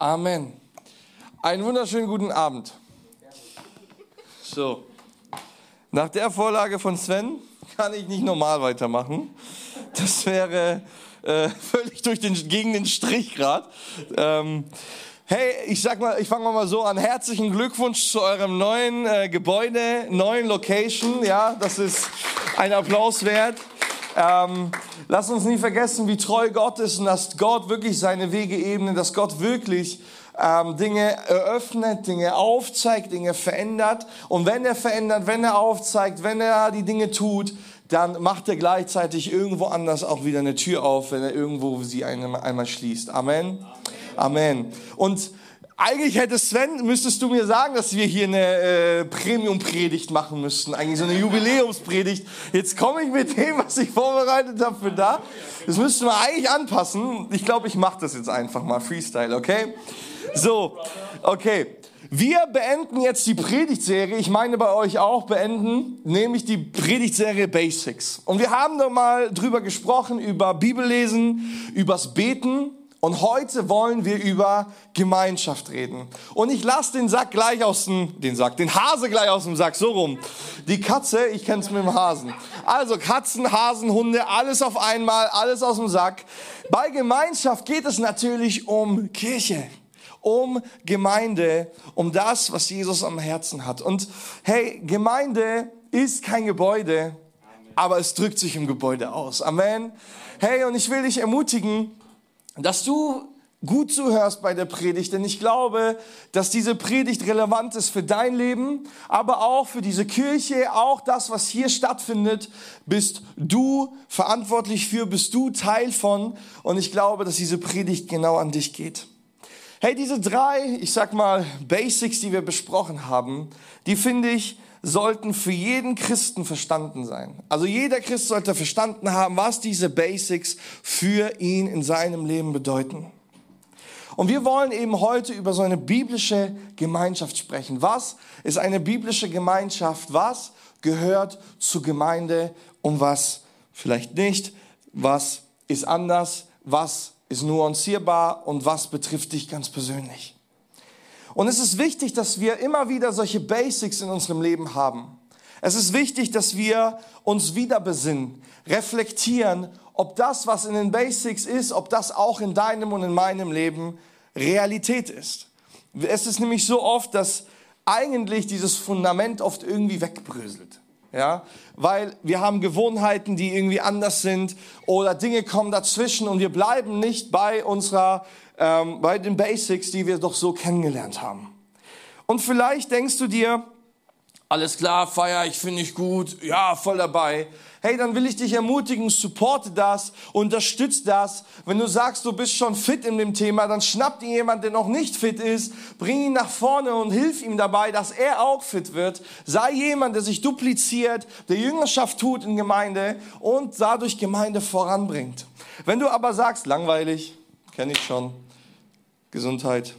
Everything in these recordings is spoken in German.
Amen. Einen wunderschönen guten Abend. So, nach der Vorlage von Sven kann ich nicht normal weitermachen. Das wäre äh, völlig durch den, gegen den Strich gerade. Ähm, hey, ich sag mal, ich fange mal so an. Herzlichen Glückwunsch zu eurem neuen äh, Gebäude, neuen Location. Ja, das ist ein Applaus wert. Ähm, lass uns nie vergessen, wie treu Gott ist und dass Gott wirklich seine Wege ebnet, dass Gott wirklich ähm, Dinge eröffnet, Dinge aufzeigt, Dinge verändert. Und wenn er verändert, wenn er aufzeigt, wenn er die Dinge tut, dann macht er gleichzeitig irgendwo anders auch wieder eine Tür auf, wenn er irgendwo sie einmal, einmal schließt. Amen. Amen. Und eigentlich hätte Sven, müsstest du mir sagen, dass wir hier eine äh, Premium-Predigt machen müssten. Eigentlich so eine Jubiläumspredigt. Jetzt komme ich mit dem, was ich vorbereitet habe für da. Das müssten wir eigentlich anpassen. Ich glaube, ich mache das jetzt einfach mal. Freestyle, okay? So, okay. Wir beenden jetzt die Predigtserie, ich meine bei euch auch beenden, nämlich die Predigtserie Basics. Und wir haben da mal drüber gesprochen, über Bibellesen, übers Beten. Und heute wollen wir über Gemeinschaft reden. Und ich lasse den Sack gleich aus dem, den Sack, den Hase gleich aus dem Sack, so rum. Die Katze, ich kenn's mit dem Hasen. Also Katzen, Hasen, Hunde, alles auf einmal, alles aus dem Sack. Bei Gemeinschaft geht es natürlich um Kirche um Gemeinde, um das, was Jesus am Herzen hat. Und hey, Gemeinde ist kein Gebäude, aber es drückt sich im Gebäude aus. Amen. Hey, und ich will dich ermutigen, dass du gut zuhörst bei der Predigt, denn ich glaube, dass diese Predigt relevant ist für dein Leben, aber auch für diese Kirche, auch das, was hier stattfindet, bist du verantwortlich für, bist du Teil von und ich glaube, dass diese Predigt genau an dich geht. Hey, diese drei, ich sag mal, Basics, die wir besprochen haben, die finde ich, sollten für jeden Christen verstanden sein. Also jeder Christ sollte verstanden haben, was diese Basics für ihn in seinem Leben bedeuten. Und wir wollen eben heute über so eine biblische Gemeinschaft sprechen. Was ist eine biblische Gemeinschaft? Was gehört zur Gemeinde und was vielleicht nicht? Was ist anders? Was ist nuancierbar und was betrifft dich ganz persönlich. Und es ist wichtig, dass wir immer wieder solche Basics in unserem Leben haben. Es ist wichtig, dass wir uns wieder besinnen, reflektieren, ob das, was in den Basics ist, ob das auch in deinem und in meinem Leben Realität ist. Es ist nämlich so oft, dass eigentlich dieses Fundament oft irgendwie wegbröselt ja, weil wir haben Gewohnheiten, die irgendwie anders sind oder Dinge kommen dazwischen und wir bleiben nicht bei unserer, ähm, bei den Basics, die wir doch so kennengelernt haben. Und vielleicht denkst du dir, alles klar, feier ich, finde ich gut, ja, voll dabei hey, dann will ich dich ermutigen, supporte das, unterstütze das. Wenn du sagst, du bist schon fit in dem Thema, dann schnapp dir jemand, der noch nicht fit ist, bring ihn nach vorne und hilf ihm dabei, dass er auch fit wird. Sei jemand, der sich dupliziert, der Jüngerschaft tut in Gemeinde und dadurch Gemeinde voranbringt. Wenn du aber sagst, langweilig, kenne ich schon, Gesundheit.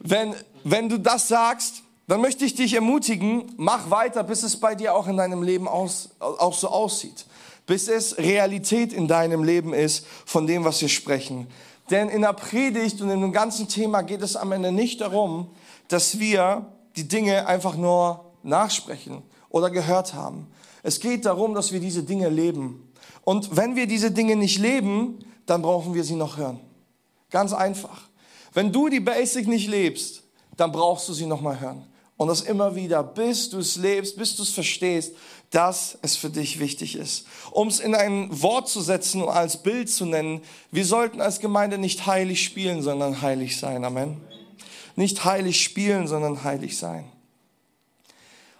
Wenn, wenn du das sagst, dann möchte ich dich ermutigen, mach weiter, bis es bei dir auch in deinem Leben aus, auch so aussieht. Bis es Realität in deinem Leben ist von dem, was wir sprechen. Denn in der Predigt und in dem ganzen Thema geht es am Ende nicht darum, dass wir die Dinge einfach nur nachsprechen oder gehört haben. Es geht darum, dass wir diese Dinge leben. Und wenn wir diese Dinge nicht leben, dann brauchen wir sie noch hören. Ganz einfach. Wenn du die Basic nicht lebst, dann brauchst du sie noch mal hören. Und das immer wieder, bis du es lebst, bis du es verstehst, dass es für dich wichtig ist. Um es in ein Wort zu setzen und als Bild zu nennen, wir sollten als Gemeinde nicht heilig spielen, sondern heilig sein. Amen. Nicht heilig spielen, sondern heilig sein.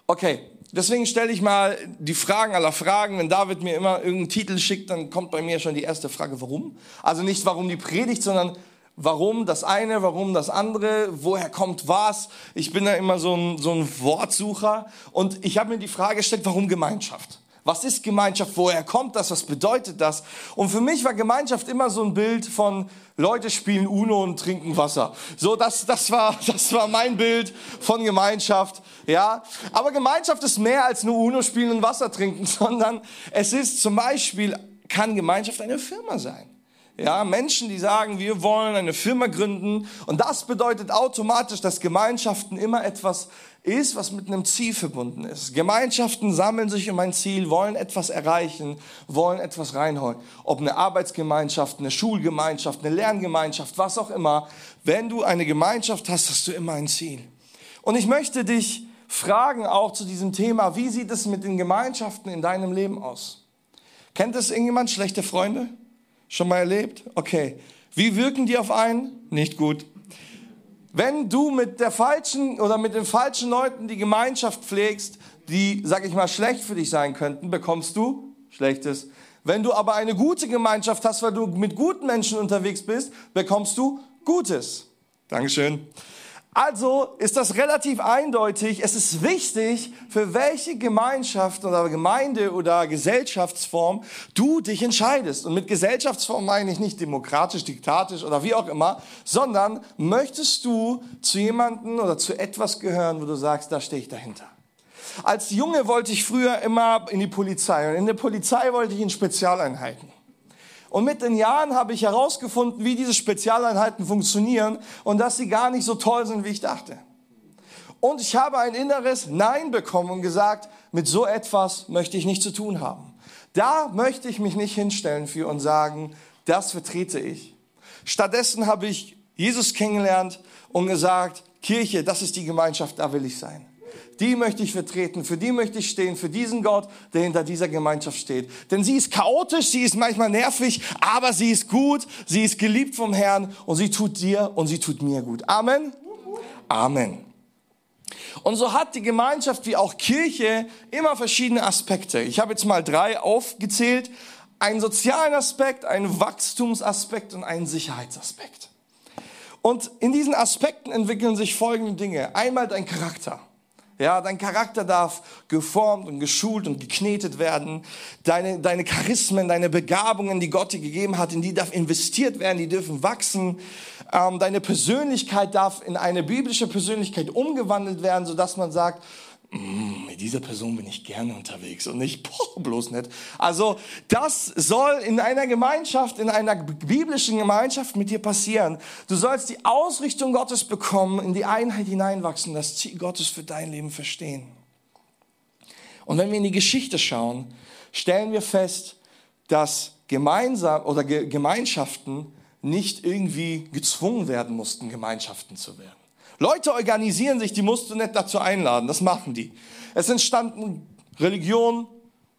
Okay, deswegen stelle ich mal die Fragen aller Fragen. Wenn David mir immer irgendeinen Titel schickt, dann kommt bei mir schon die erste Frage, warum? Also nicht warum die Predigt, sondern Warum das eine, warum das andere, woher kommt was? Ich bin da immer so ein, so ein Wortsucher und ich habe mir die Frage gestellt, warum Gemeinschaft? Was ist Gemeinschaft? Woher kommt das? Was bedeutet das? Und für mich war Gemeinschaft immer so ein Bild von Leute spielen Uno und trinken Wasser. So, das, das war, das war mein Bild von Gemeinschaft. Ja. Aber Gemeinschaft ist mehr als nur Uno spielen und Wasser trinken, sondern es ist zum Beispiel, kann Gemeinschaft eine Firma sein. Ja, Menschen, die sagen, wir wollen eine Firma gründen. Und das bedeutet automatisch, dass Gemeinschaften immer etwas ist, was mit einem Ziel verbunden ist. Gemeinschaften sammeln sich um ein Ziel, wollen etwas erreichen, wollen etwas reinholen. Ob eine Arbeitsgemeinschaft, eine Schulgemeinschaft, eine Lerngemeinschaft, was auch immer. Wenn du eine Gemeinschaft hast, hast du immer ein Ziel. Und ich möchte dich fragen auch zu diesem Thema, wie sieht es mit den Gemeinschaften in deinem Leben aus? Kennt es irgendjemand, schlechte Freunde? Schon mal erlebt? Okay. Wie wirken die auf einen? Nicht gut. Wenn du mit der falschen oder mit den falschen Leuten die Gemeinschaft pflegst, die, sag ich mal, schlecht für dich sein könnten, bekommst du Schlechtes. Wenn du aber eine gute Gemeinschaft hast, weil du mit guten Menschen unterwegs bist, bekommst du Gutes. Dankeschön. Also ist das relativ eindeutig. Es ist wichtig, für welche Gemeinschaft oder Gemeinde oder Gesellschaftsform du dich entscheidest. Und mit Gesellschaftsform meine ich nicht demokratisch, diktatisch oder wie auch immer, sondern möchtest du zu jemanden oder zu etwas gehören, wo du sagst, da stehe ich dahinter. Als Junge wollte ich früher immer in die Polizei und in der Polizei wollte ich in Spezialeinheiten. Und mit den Jahren habe ich herausgefunden, wie diese Spezialeinheiten funktionieren und dass sie gar nicht so toll sind, wie ich dachte. Und ich habe ein inneres Nein bekommen und gesagt, mit so etwas möchte ich nichts zu tun haben. Da möchte ich mich nicht hinstellen für und sagen, das vertrete ich. Stattdessen habe ich Jesus kennengelernt und gesagt, Kirche, das ist die Gemeinschaft, da will ich sein die möchte ich vertreten, für die möchte ich stehen, für diesen Gott, der hinter dieser Gemeinschaft steht. Denn sie ist chaotisch, sie ist manchmal nervig, aber sie ist gut, sie ist geliebt vom Herrn und sie tut dir und sie tut mir gut. Amen. Amen. Und so hat die Gemeinschaft wie auch Kirche immer verschiedene Aspekte. Ich habe jetzt mal drei aufgezählt. Einen sozialen Aspekt, einen Wachstumsaspekt und einen Sicherheitsaspekt. Und in diesen Aspekten entwickeln sich folgende Dinge. Einmal dein Charakter. Ja, dein Charakter darf geformt und geschult und geknetet werden. Deine, deine Charismen, deine Begabungen, die Gott dir gegeben hat, in die darf investiert werden, die dürfen wachsen. Ähm, deine Persönlichkeit darf in eine biblische Persönlichkeit umgewandelt werden, sodass man sagt, mit dieser Person bin ich gerne unterwegs und nicht, boah, bloß nicht. Also das soll in einer Gemeinschaft, in einer biblischen Gemeinschaft mit dir passieren. Du sollst die Ausrichtung Gottes bekommen, in die Einheit hineinwachsen, das Ziel Gottes für dein Leben verstehen. Und wenn wir in die Geschichte schauen, stellen wir fest, dass gemeinsam oder Gemeinschaften nicht irgendwie gezwungen werden mussten, Gemeinschaften zu werden. Leute organisieren sich, die musst du nicht dazu einladen, das machen die. Es entstanden Religionen,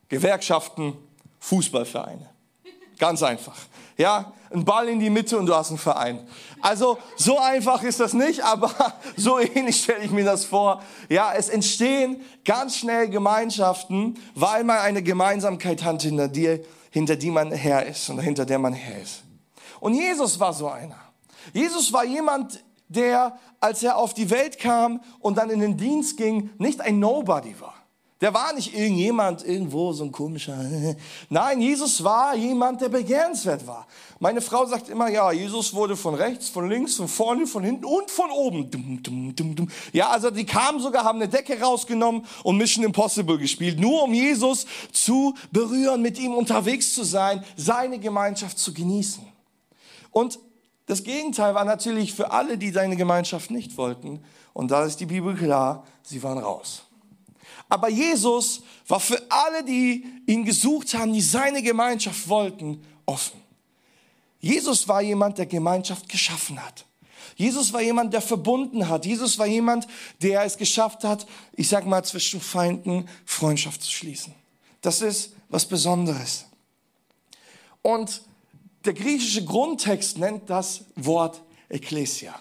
Gewerkschaften, Fußballvereine. Ganz einfach. Ja, ein Ball in die Mitte und du hast einen Verein. Also so einfach ist das nicht, aber so ähnlich stelle ich mir das vor. Ja, es entstehen ganz schnell Gemeinschaften, weil man eine Gemeinsamkeit hat, hinter, dir, hinter die man her ist und hinter der man her ist. Und Jesus war so einer. Jesus war jemand, der, als er auf die Welt kam und dann in den Dienst ging, nicht ein Nobody war. Der war nicht irgendjemand irgendwo, so ein komischer. Nein, Jesus war jemand, der begehrenswert war. Meine Frau sagt immer, ja, Jesus wurde von rechts, von links, von vorne, von hinten und von oben. Dum, dum, dum, dum. Ja, also die kamen sogar, haben eine Decke rausgenommen und Mission Impossible gespielt, nur um Jesus zu berühren, mit ihm unterwegs zu sein, seine Gemeinschaft zu genießen. Und das Gegenteil war natürlich für alle, die seine Gemeinschaft nicht wollten. Und da ist die Bibel klar, sie waren raus. Aber Jesus war für alle, die ihn gesucht haben, die seine Gemeinschaft wollten, offen. Jesus war jemand, der Gemeinschaft geschaffen hat. Jesus war jemand, der verbunden hat. Jesus war jemand, der es geschafft hat, ich sag mal, zwischen Feinden Freundschaft zu schließen. Das ist was Besonderes. Und der griechische Grundtext nennt das Wort Ekklesia.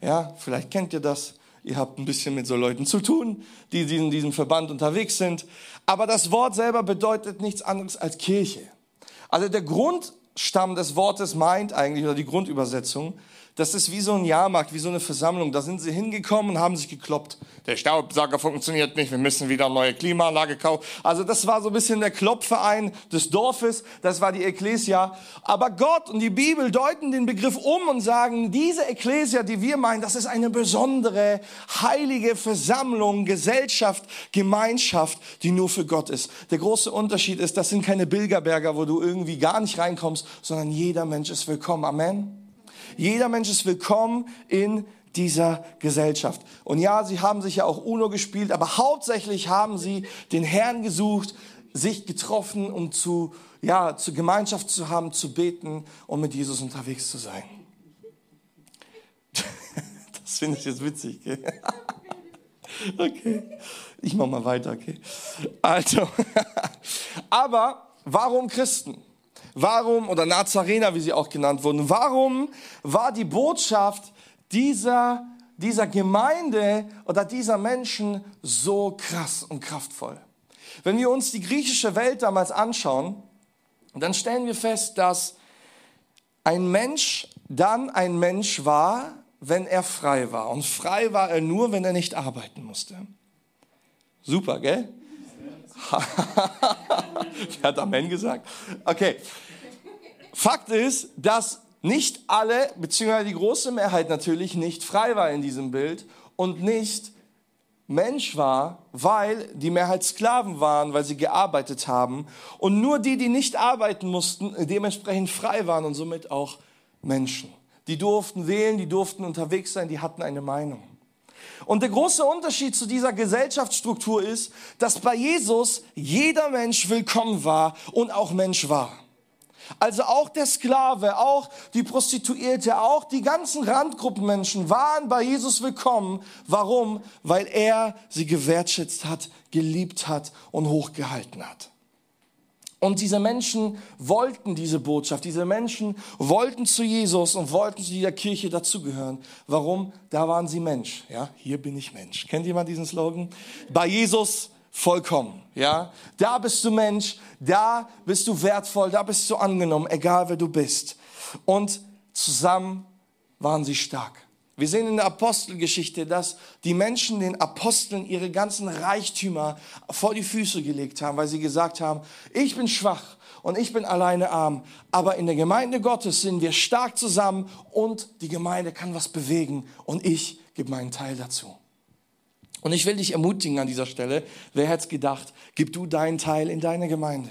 Ja, vielleicht kennt ihr das. Ihr habt ein bisschen mit so Leuten zu tun, die in diesem Verband unterwegs sind. Aber das Wort selber bedeutet nichts anderes als Kirche. Also der Grundstamm des Wortes meint eigentlich, oder die Grundübersetzung, Das ist wie so ein Jahrmarkt, wie so eine Versammlung. Da sind sie hingekommen und haben sich gekloppt. Der Staubsauger funktioniert nicht, wir müssen wieder neue Klimaanlage kaufen. Also das war so ein bisschen der Kloppverein des Dorfes, das war die Ekklesia. Aber Gott und die Bibel deuten den Begriff um und sagen, diese Ekklesia, die wir meinen, das ist eine besondere, heilige Versammlung, Gesellschaft, Gemeinschaft, die nur für Gott ist. Der große Unterschied ist, das sind keine Bilderberger, wo du irgendwie gar nicht reinkommst, sondern jeder Mensch ist willkommen. Amen. Jeder Mensch ist willkommen in dieser Gesellschaft. Und ja, sie haben sich ja auch UNO gespielt, aber hauptsächlich haben sie den Herrn gesucht, sich getroffen, um zu, ja, zur Gemeinschaft zu haben, zu beten und mit Jesus unterwegs zu sein. Das finde ich jetzt witzig. Gell? Okay, ich mache mal weiter. Okay, also, aber warum Christen? Warum, oder Nazarener, wie sie auch genannt wurden, warum war die Botschaft dieser, dieser Gemeinde oder dieser Menschen so krass und kraftvoll? Wenn wir uns die griechische Welt damals anschauen, dann stellen wir fest, dass ein Mensch dann ein Mensch war, wenn er frei war. Und frei war er nur, wenn er nicht arbeiten musste. Super, gell? Wer hat Amen gesagt? Okay. Fakt ist, dass nicht alle, beziehungsweise die große Mehrheit natürlich nicht frei war in diesem Bild und nicht Mensch war, weil die Mehrheit Sklaven waren, weil sie gearbeitet haben und nur die, die nicht arbeiten mussten, dementsprechend frei waren und somit auch Menschen. Die durften wählen, die durften unterwegs sein, die hatten eine Meinung. Und der große Unterschied zu dieser Gesellschaftsstruktur ist, dass bei Jesus jeder Mensch willkommen war und auch Mensch war. Also auch der Sklave, auch die Prostituierte, auch die ganzen Randgruppenmenschen waren bei Jesus willkommen. Warum? Weil er sie gewertschätzt hat, geliebt hat und hochgehalten hat. Und diese Menschen wollten diese Botschaft, diese Menschen wollten zu Jesus und wollten zu dieser Kirche dazugehören. Warum? Da waren sie Mensch. Ja, hier bin ich Mensch. Kennt jemand diesen Slogan? Bei Jesus vollkommen. Ja, da bist du Mensch, da bist du wertvoll, da bist du angenommen, egal wer du bist. Und zusammen waren sie stark. Wir sehen in der Apostelgeschichte, dass die Menschen den Aposteln ihre ganzen Reichtümer vor die Füße gelegt haben, weil sie gesagt haben, ich bin schwach und ich bin alleine arm, aber in der Gemeinde Gottes sind wir stark zusammen und die Gemeinde kann was bewegen und ich gebe meinen Teil dazu. Und ich will dich ermutigen an dieser Stelle, wer hätte gedacht, gib du deinen Teil in deine Gemeinde.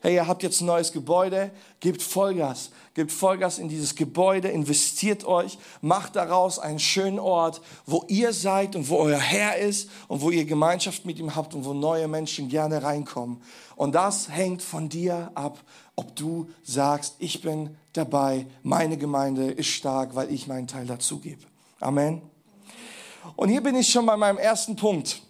Hey, ihr habt jetzt ein neues Gebäude, gebt Vollgas, gebt Vollgas in dieses Gebäude, investiert euch, macht daraus einen schönen Ort, wo ihr seid und wo euer Herr ist und wo ihr Gemeinschaft mit ihm habt und wo neue Menschen gerne reinkommen. Und das hängt von dir ab, ob du sagst, ich bin dabei, meine Gemeinde ist stark, weil ich meinen Teil dazu gebe. Amen. Und hier bin ich schon bei meinem ersten Punkt.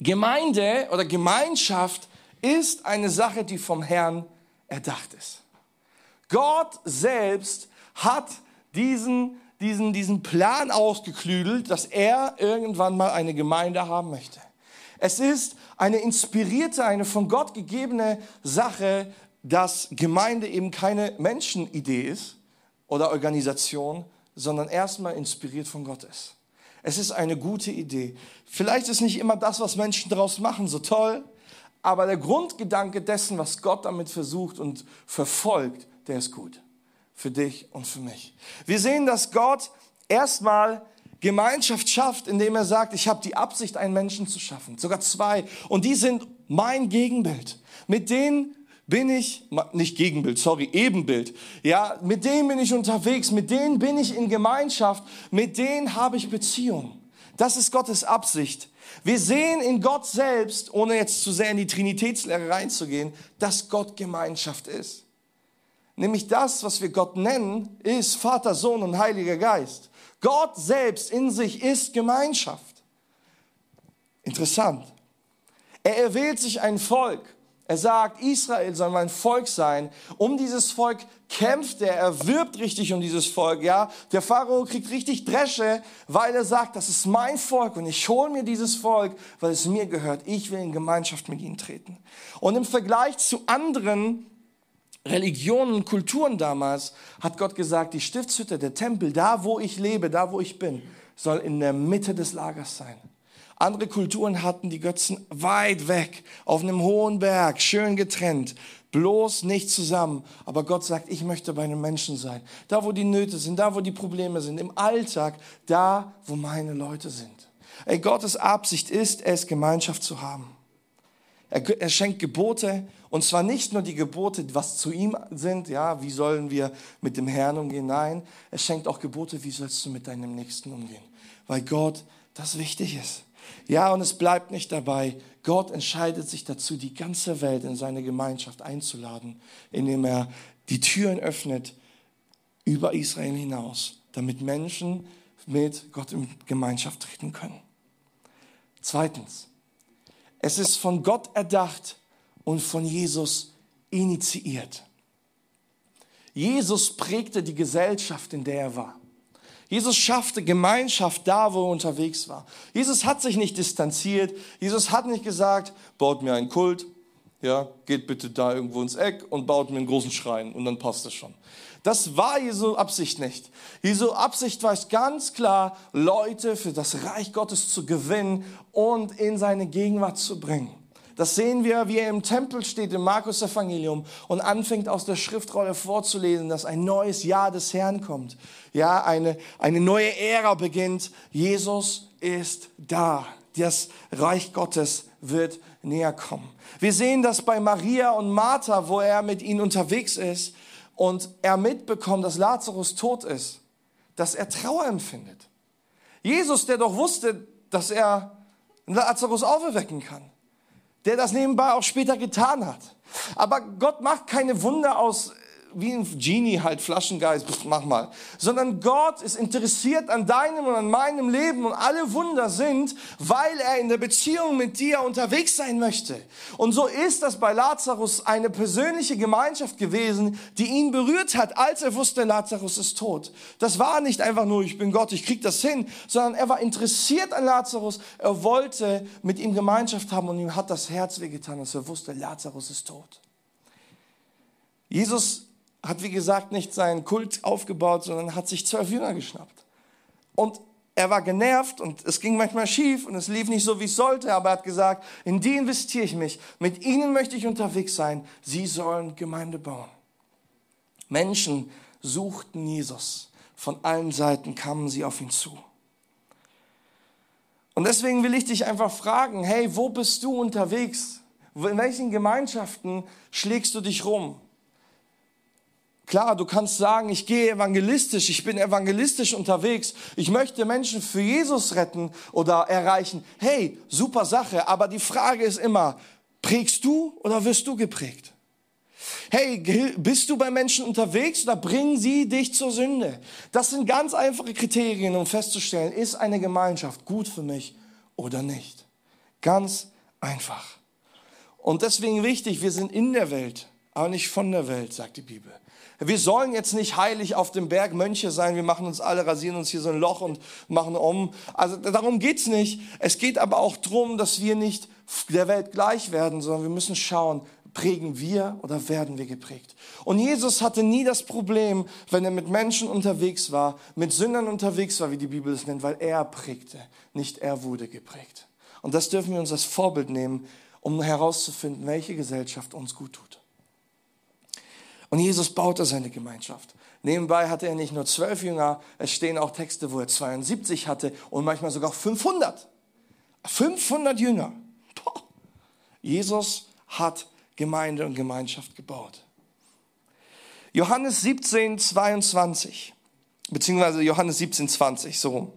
Gemeinde oder Gemeinschaft ist eine Sache, die vom Herrn erdacht ist. Gott selbst hat diesen, diesen, diesen Plan ausgeklügelt, dass er irgendwann mal eine Gemeinde haben möchte. Es ist eine inspirierte, eine von Gott gegebene Sache, dass Gemeinde eben keine Menschenidee ist oder Organisation, sondern erstmal inspiriert von Gott ist. Es ist eine gute Idee. Vielleicht ist nicht immer das, was Menschen daraus machen, so toll, aber der Grundgedanke dessen, was Gott damit versucht und verfolgt, der ist gut. Für dich und für mich. Wir sehen, dass Gott erstmal Gemeinschaft schafft, indem er sagt, ich habe die Absicht, einen Menschen zu schaffen. Sogar zwei. Und die sind mein Gegenbild. Mit denen bin ich, nicht Gegenbild, sorry, Ebenbild. Ja, mit denen bin ich unterwegs, mit denen bin ich in Gemeinschaft, mit denen habe ich Beziehung. Das ist Gottes Absicht. Wir sehen in Gott selbst, ohne jetzt zu sehr in die Trinitätslehre reinzugehen, dass Gott Gemeinschaft ist. Nämlich das, was wir Gott nennen, ist Vater, Sohn und Heiliger Geist. Gott selbst in sich ist Gemeinschaft. Interessant. Er erwählt sich ein Volk er sagt, Israel soll mein Volk sein. Um dieses Volk kämpft er, er wirbt richtig um dieses Volk, ja. Der Pharao kriegt richtig Dresche, weil er sagt, das ist mein Volk und ich hole mir dieses Volk, weil es mir gehört. Ich will in Gemeinschaft mit ihnen treten. Und im Vergleich zu anderen Religionen Kulturen damals hat Gott gesagt, die Stiftshütte, der Tempel, da wo ich lebe, da wo ich bin, soll in der Mitte des Lagers sein. Andere Kulturen hatten die Götzen weit weg, auf einem hohen Berg, schön getrennt, bloß nicht zusammen. Aber Gott sagt, ich möchte bei den Menschen sein. Da, wo die Nöte sind, da, wo die Probleme sind, im Alltag, da, wo meine Leute sind. Ey, Gottes Absicht ist es, Gemeinschaft zu haben. Er, er schenkt Gebote und zwar nicht nur die Gebote, was zu ihm sind, ja, wie sollen wir mit dem Herrn umgehen, nein, er schenkt auch Gebote, wie sollst du mit deinem Nächsten umgehen, weil Gott das wichtig ist. Ja, und es bleibt nicht dabei. Gott entscheidet sich dazu, die ganze Welt in seine Gemeinschaft einzuladen, indem er die Türen öffnet über Israel hinaus, damit Menschen mit Gott in Gemeinschaft treten können. Zweitens, es ist von Gott erdacht und von Jesus initiiert. Jesus prägte die Gesellschaft, in der er war. Jesus schaffte Gemeinschaft da, wo er unterwegs war. Jesus hat sich nicht distanziert. Jesus hat nicht gesagt, baut mir einen Kult, ja, geht bitte da irgendwo ins Eck und baut mir einen großen Schrein und dann passt es schon. Das war Jesu Absicht nicht. Jesu Absicht war es ganz klar, Leute für das Reich Gottes zu gewinnen und in seine Gegenwart zu bringen. Das sehen wir, wie er im Tempel steht im Markus Evangelium und anfängt aus der Schriftrolle vorzulesen, dass ein neues Jahr des Herrn kommt. Ja, eine, eine neue Ära beginnt. Jesus ist da. Das Reich Gottes wird näher kommen. Wir sehen das bei Maria und Martha, wo er mit ihnen unterwegs ist und er mitbekommt, dass Lazarus tot ist, dass er Trauer empfindet. Jesus, der doch wusste, dass er Lazarus auferwecken kann der das nebenbei auch später getan hat. Aber Gott macht keine Wunder aus wie ein Genie halt, Flaschengeist, mach mal. Sondern Gott ist interessiert an deinem und an meinem Leben und alle Wunder sind, weil er in der Beziehung mit dir unterwegs sein möchte. Und so ist das bei Lazarus eine persönliche Gemeinschaft gewesen, die ihn berührt hat, als er wusste, Lazarus ist tot. Das war nicht einfach nur, ich bin Gott, ich krieg das hin, sondern er war interessiert an Lazarus. Er wollte mit ihm Gemeinschaft haben und ihm hat das Herz wehgetan, als er wusste, Lazarus ist tot. Jesus hat, wie gesagt, nicht seinen Kult aufgebaut, sondern hat sich zwölf Jünger geschnappt. Und er war genervt und es ging manchmal schief und es lief nicht so, wie es sollte, aber er hat gesagt, in die investiere ich mich. Mit ihnen möchte ich unterwegs sein. Sie sollen Gemeinde bauen. Menschen suchten Jesus. Von allen Seiten kamen sie auf ihn zu. Und deswegen will ich dich einfach fragen, hey, wo bist du unterwegs? In welchen Gemeinschaften schlägst du dich rum? Klar, du kannst sagen, ich gehe evangelistisch, ich bin evangelistisch unterwegs, ich möchte Menschen für Jesus retten oder erreichen. Hey, super Sache, aber die Frage ist immer, prägst du oder wirst du geprägt? Hey, bist du bei Menschen unterwegs oder bringen sie dich zur Sünde? Das sind ganz einfache Kriterien, um festzustellen, ist eine Gemeinschaft gut für mich oder nicht. Ganz einfach. Und deswegen wichtig, wir sind in der Welt, aber nicht von der Welt, sagt die Bibel. Wir sollen jetzt nicht heilig auf dem Berg Mönche sein. Wir machen uns alle, rasieren uns hier so ein Loch und machen um. Also darum geht's nicht. Es geht aber auch darum, dass wir nicht der Welt gleich werden, sondern wir müssen schauen, prägen wir oder werden wir geprägt. Und Jesus hatte nie das Problem, wenn er mit Menschen unterwegs war, mit Sündern unterwegs war, wie die Bibel es nennt, weil er prägte, nicht er wurde geprägt. Und das dürfen wir uns als Vorbild nehmen, um herauszufinden, welche Gesellschaft uns gut tut. Und Jesus baute seine Gemeinschaft. Nebenbei hatte er nicht nur zwölf Jünger, es stehen auch Texte, wo er 72 hatte und manchmal sogar 500. 500 Jünger. Boah. Jesus hat Gemeinde und Gemeinschaft gebaut. Johannes 17, 22, beziehungsweise Johannes 17, 20, so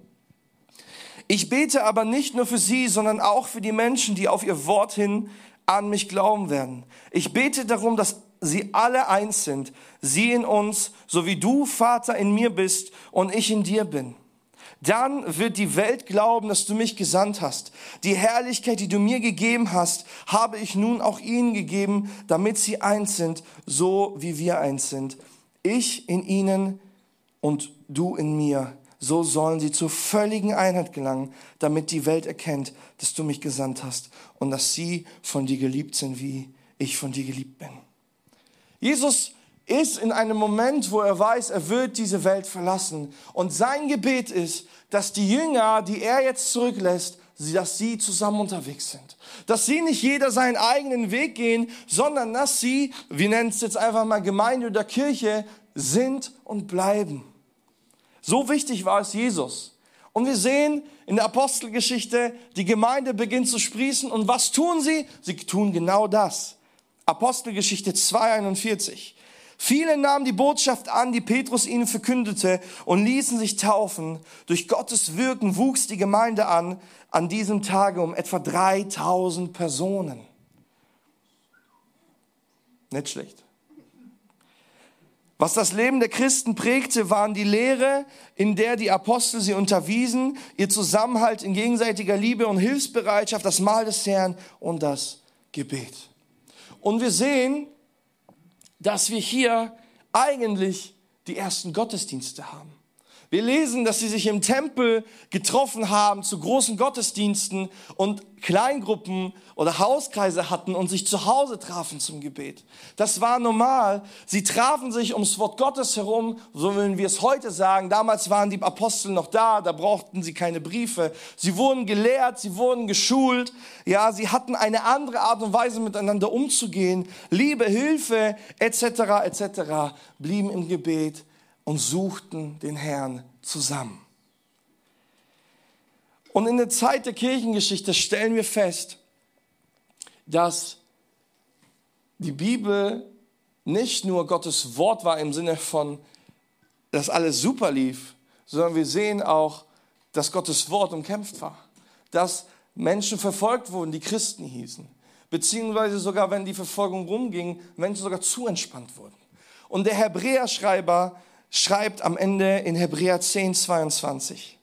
Ich bete aber nicht nur für sie, sondern auch für die Menschen, die auf ihr Wort hin an mich glauben werden. Ich bete darum, dass sie alle eins sind, sie in uns, so wie du, Vater, in mir bist und ich in dir bin. Dann wird die Welt glauben, dass du mich gesandt hast. Die Herrlichkeit, die du mir gegeben hast, habe ich nun auch ihnen gegeben, damit sie eins sind, so wie wir eins sind. Ich in ihnen und du in mir. So sollen sie zur völligen Einheit gelangen, damit die Welt erkennt, dass du mich gesandt hast und dass sie von dir geliebt sind, wie ich von dir geliebt bin. Jesus ist in einem Moment, wo er weiß, er wird diese Welt verlassen. Und sein Gebet ist, dass die Jünger, die er jetzt zurücklässt, dass sie zusammen unterwegs sind. Dass sie nicht jeder seinen eigenen Weg gehen, sondern dass sie, wir nennen es jetzt einfach mal Gemeinde oder Kirche, sind und bleiben. So wichtig war es Jesus. Und wir sehen in der Apostelgeschichte, die Gemeinde beginnt zu sprießen. Und was tun sie? Sie tun genau das. Apostelgeschichte 241. Viele nahmen die Botschaft an, die Petrus ihnen verkündete und ließen sich taufen. Durch Gottes Wirken wuchs die Gemeinde an, an diesem Tage um etwa 3000 Personen. Nicht schlecht. Was das Leben der Christen prägte, waren die Lehre, in der die Apostel sie unterwiesen, ihr Zusammenhalt in gegenseitiger Liebe und Hilfsbereitschaft, das Mahl des Herrn und das Gebet. Und wir sehen, dass wir hier eigentlich die ersten Gottesdienste haben. Wir lesen, dass sie sich im Tempel getroffen haben zu großen Gottesdiensten und Kleingruppen oder Hauskreise hatten und sich zu Hause trafen zum Gebet. Das war normal. Sie trafen sich ums Wort Gottes herum, so würden wir es heute sagen. Damals waren die Apostel noch da, da brauchten sie keine Briefe. Sie wurden gelehrt, sie wurden geschult. Ja, sie hatten eine andere Art und Weise miteinander umzugehen. Liebe, Hilfe etc. etc. blieben im Gebet und suchten den Herrn zusammen. Und in der Zeit der Kirchengeschichte stellen wir fest, dass die Bibel nicht nur Gottes Wort war im Sinne von, dass alles super lief, sondern wir sehen auch, dass Gottes Wort umkämpft war. Dass Menschen verfolgt wurden, die Christen hießen. Beziehungsweise sogar, wenn die Verfolgung rumging, Menschen sogar zu entspannt wurden. Und der Hebräerschreiber schreibt am Ende in Hebräer 10, 22.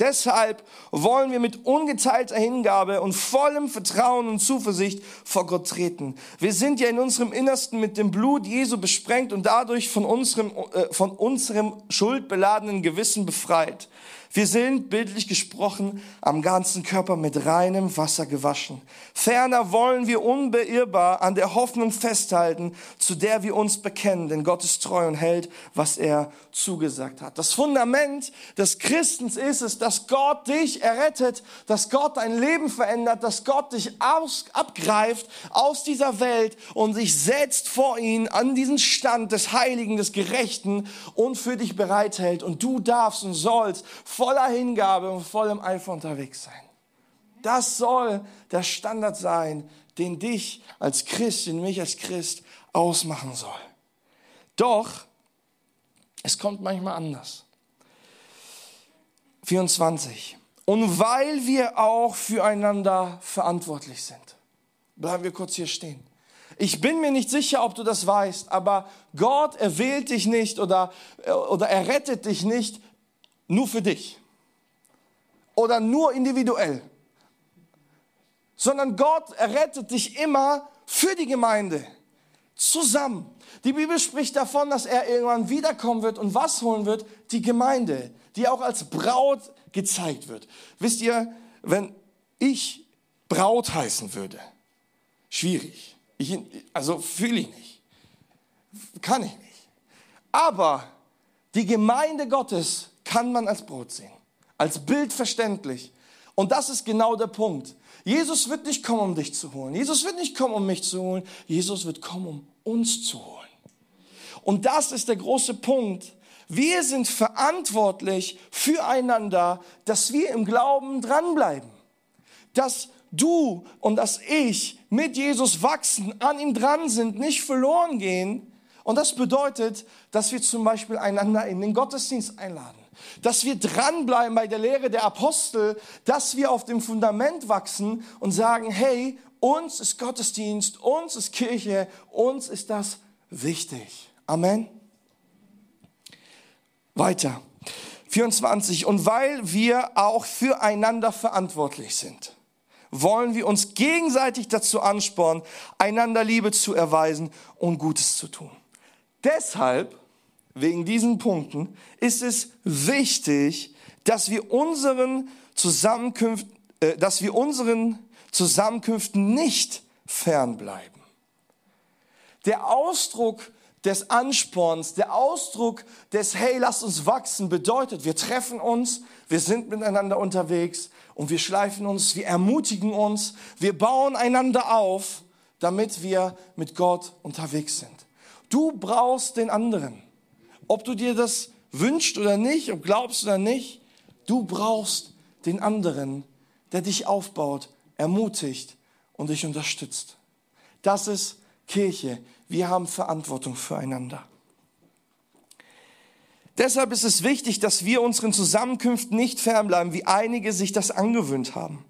Deshalb wollen wir mit ungeteilter Hingabe und vollem Vertrauen und Zuversicht vor Gott treten. Wir sind ja in unserem Innersten mit dem Blut Jesu besprengt und dadurch von unserem, äh, von unserem schuldbeladenen Gewissen befreit. Wir sind, bildlich gesprochen, am ganzen Körper mit reinem Wasser gewaschen. Ferner wollen wir unbeirrbar an der Hoffnung festhalten, zu der wir uns bekennen, denn Gott ist treu und hält, was er zugesagt hat. Das Fundament des Christens ist es, dass Gott dich errettet, dass Gott dein Leben verändert, dass Gott dich aus, abgreift aus dieser Welt und sich setzt vor ihn an diesen Stand des Heiligen, des Gerechten und für dich bereithält. Und du darfst und sollst voller Hingabe und vollem Eifer unterwegs sein. Das soll der Standard sein, den dich als Christ, den mich als Christ ausmachen soll. Doch, es kommt manchmal anders. 24. Und weil wir auch füreinander verantwortlich sind. Bleiben wir kurz hier stehen. Ich bin mir nicht sicher, ob du das weißt, aber Gott erwählt dich nicht oder, oder er rettet dich nicht nur für dich oder nur individuell, sondern Gott errettet dich immer für die Gemeinde zusammen. Die Bibel spricht davon, dass er irgendwann wiederkommen wird und was holen wird? Die Gemeinde, die auch als Braut gezeigt wird. Wisst ihr, wenn ich Braut heißen würde, schwierig. Ich, also fühle ich nicht. Kann ich nicht. Aber die Gemeinde Gottes kann man als Brot sehen. Als Bild verständlich. Und das ist genau der Punkt. Jesus wird nicht kommen, um dich zu holen. Jesus wird nicht kommen, um mich zu holen. Jesus wird kommen, um uns zu holen. Und das ist der große Punkt. Wir sind verantwortlich füreinander, dass wir im Glauben dranbleiben. Dass du und dass ich mit Jesus wachsen, an ihm dran sind, nicht verloren gehen. Und das bedeutet, dass wir zum Beispiel einander in den Gottesdienst einladen. Dass wir dranbleiben bei der Lehre der Apostel, dass wir auf dem Fundament wachsen und sagen, hey, uns ist Gottesdienst, uns ist Kirche, uns ist das wichtig. Amen. Weiter. 24. Und weil wir auch füreinander verantwortlich sind wollen wir uns gegenseitig dazu anspornen, einander Liebe zu erweisen und Gutes zu tun. Deshalb, wegen diesen Punkten, ist es wichtig, dass wir unseren Zusammenkünften, äh, dass wir unseren Zusammenkünften nicht fernbleiben. Der Ausdruck des Ansporns, der Ausdruck des Hey, lasst uns wachsen bedeutet, wir treffen uns, wir sind miteinander unterwegs und wir schleifen uns, wir ermutigen uns, wir bauen einander auf, damit wir mit Gott unterwegs sind. Du brauchst den anderen. Ob du dir das wünscht oder nicht, ob glaubst oder nicht, du brauchst den anderen, der dich aufbaut, ermutigt und dich unterstützt. Das ist Kirche. Wir haben Verantwortung füreinander. Deshalb ist es wichtig, dass wir unseren Zusammenkünften nicht fernbleiben, wie einige sich das angewöhnt haben,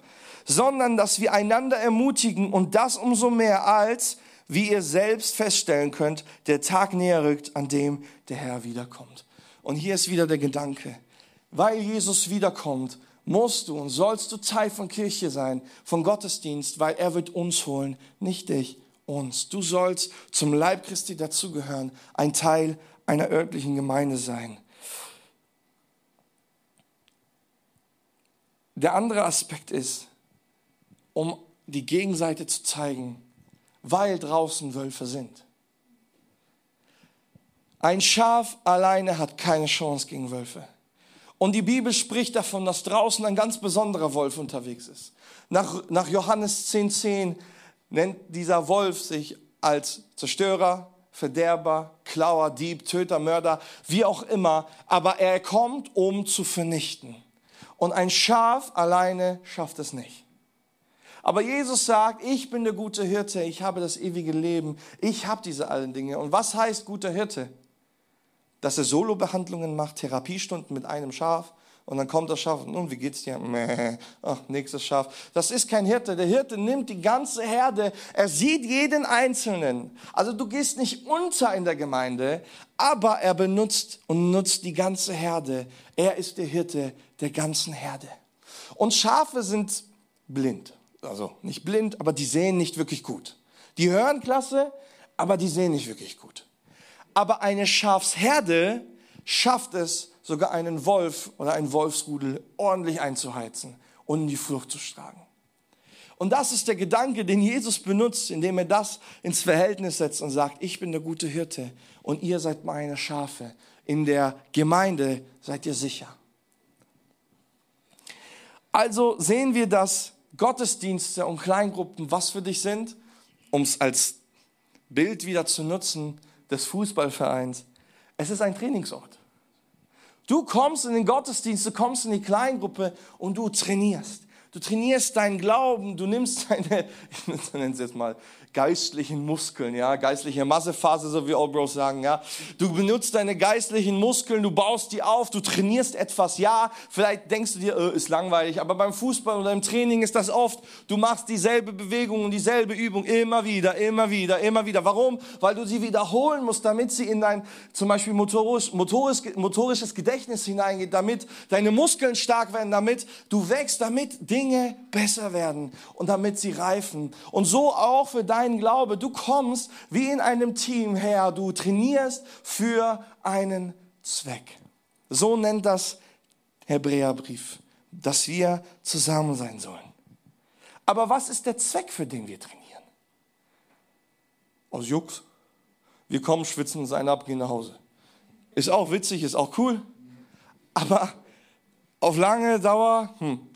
sondern dass wir einander ermutigen und das umso mehr als, wie ihr selbst feststellen könnt, der Tag näher rückt, an dem der Herr wiederkommt. Und hier ist wieder der Gedanke, weil Jesus wiederkommt, musst du und sollst du Teil von Kirche sein, von Gottesdienst, weil er wird uns holen, nicht dich uns. Du sollst zum Leib Christi dazugehören, ein Teil einer örtlichen Gemeinde sein. Der andere Aspekt ist, um die Gegenseite zu zeigen, weil draußen Wölfe sind. Ein Schaf alleine hat keine Chance gegen Wölfe. Und die Bibel spricht davon, dass draußen ein ganz besonderer Wolf unterwegs ist. Nach, nach Johannes 10,10 10 nennt dieser Wolf sich als Zerstörer, Verderber, Klauer, Dieb, Töter, Mörder, wie auch immer, aber er kommt, um zu vernichten. Und ein Schaf alleine schafft es nicht. Aber Jesus sagt, ich bin der gute Hirte, ich habe das ewige Leben, ich habe diese allen Dinge. Und was heißt guter Hirte? Dass er Solo-Behandlungen macht, Therapiestunden mit einem Schaf, und dann kommt das Schaf, nun, wie geht's dir? Mäh, ach, nächstes Schaf. Das ist kein Hirte. Der Hirte nimmt die ganze Herde. Er sieht jeden Einzelnen. Also du gehst nicht unter in der Gemeinde, aber er benutzt und nutzt die ganze Herde. Er ist der Hirte der ganzen Herde. Und Schafe sind blind. Also nicht blind, aber die sehen nicht wirklich gut. Die hören klasse, aber die sehen nicht wirklich gut. Aber eine Schafsherde schafft es, sogar einen Wolf oder ein Wolfsrudel ordentlich einzuheizen und in die Flucht zu schlagen. Und das ist der Gedanke, den Jesus benutzt, indem er das ins Verhältnis setzt und sagt, ich bin der gute Hirte und ihr seid meine Schafe. In der Gemeinde seid ihr sicher. Also sehen wir, dass Gottesdienste und Kleingruppen was für dich sind, um es als Bild wieder zu nutzen des Fußballvereins. Es ist ein Trainingsort. Du kommst in den Gottesdienst, du kommst in die Kleingruppe und du trainierst. Du trainierst deinen Glauben, du nimmst deine, ich nenne es jetzt mal, geistlichen Muskeln, ja, geistliche Massephase, so wie Old Bros sagen, ja. Du benutzt deine geistlichen Muskeln, du baust die auf, du trainierst etwas, ja. Vielleicht denkst du dir, äh, ist langweilig, aber beim Fußball oder im Training ist das oft, du machst dieselbe Bewegung und dieselbe Übung immer wieder, immer wieder, immer wieder. Warum? Weil du sie wiederholen musst, damit sie in dein, zum Beispiel motorisch, motorisch, motorisches Gedächtnis hineingeht, damit deine Muskeln stark werden, damit du wächst, damit Dinge besser werden und damit sie reifen. Und so auch für dein dein Glaube. Du kommst wie in einem Team her. Du trainierst für einen Zweck. So nennt das Hebräerbrief, dass wir zusammen sein sollen. Aber was ist der Zweck, für den wir trainieren? Aus Jux. Wir kommen, schwitzen uns einen ab, gehen nach Hause. Ist auch witzig, ist auch cool. Aber auf lange Dauer, hm.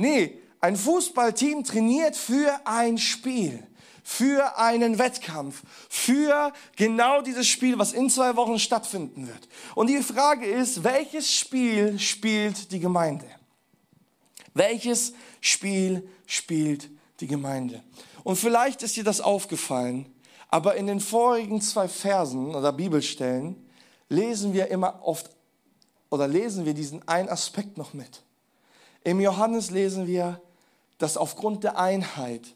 Nee, ein Fußballteam trainiert für ein Spiel für einen Wettkampf, für genau dieses Spiel, was in zwei Wochen stattfinden wird. Und die Frage ist, welches Spiel spielt die Gemeinde? Welches Spiel spielt die Gemeinde? Und vielleicht ist dir das aufgefallen, aber in den vorigen zwei Versen oder Bibelstellen lesen wir immer oft oder lesen wir diesen einen Aspekt noch mit. Im Johannes lesen wir, dass aufgrund der Einheit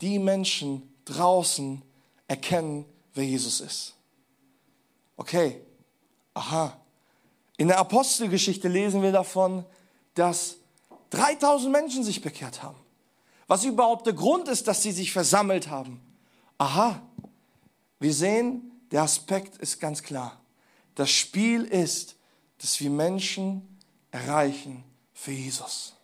die Menschen draußen erkennen, wer Jesus ist. Okay, aha. In der Apostelgeschichte lesen wir davon, dass 3000 Menschen sich bekehrt haben. Was überhaupt der Grund ist, dass sie sich versammelt haben. Aha, wir sehen, der Aspekt ist ganz klar. Das Spiel ist, dass wir Menschen erreichen für Jesus.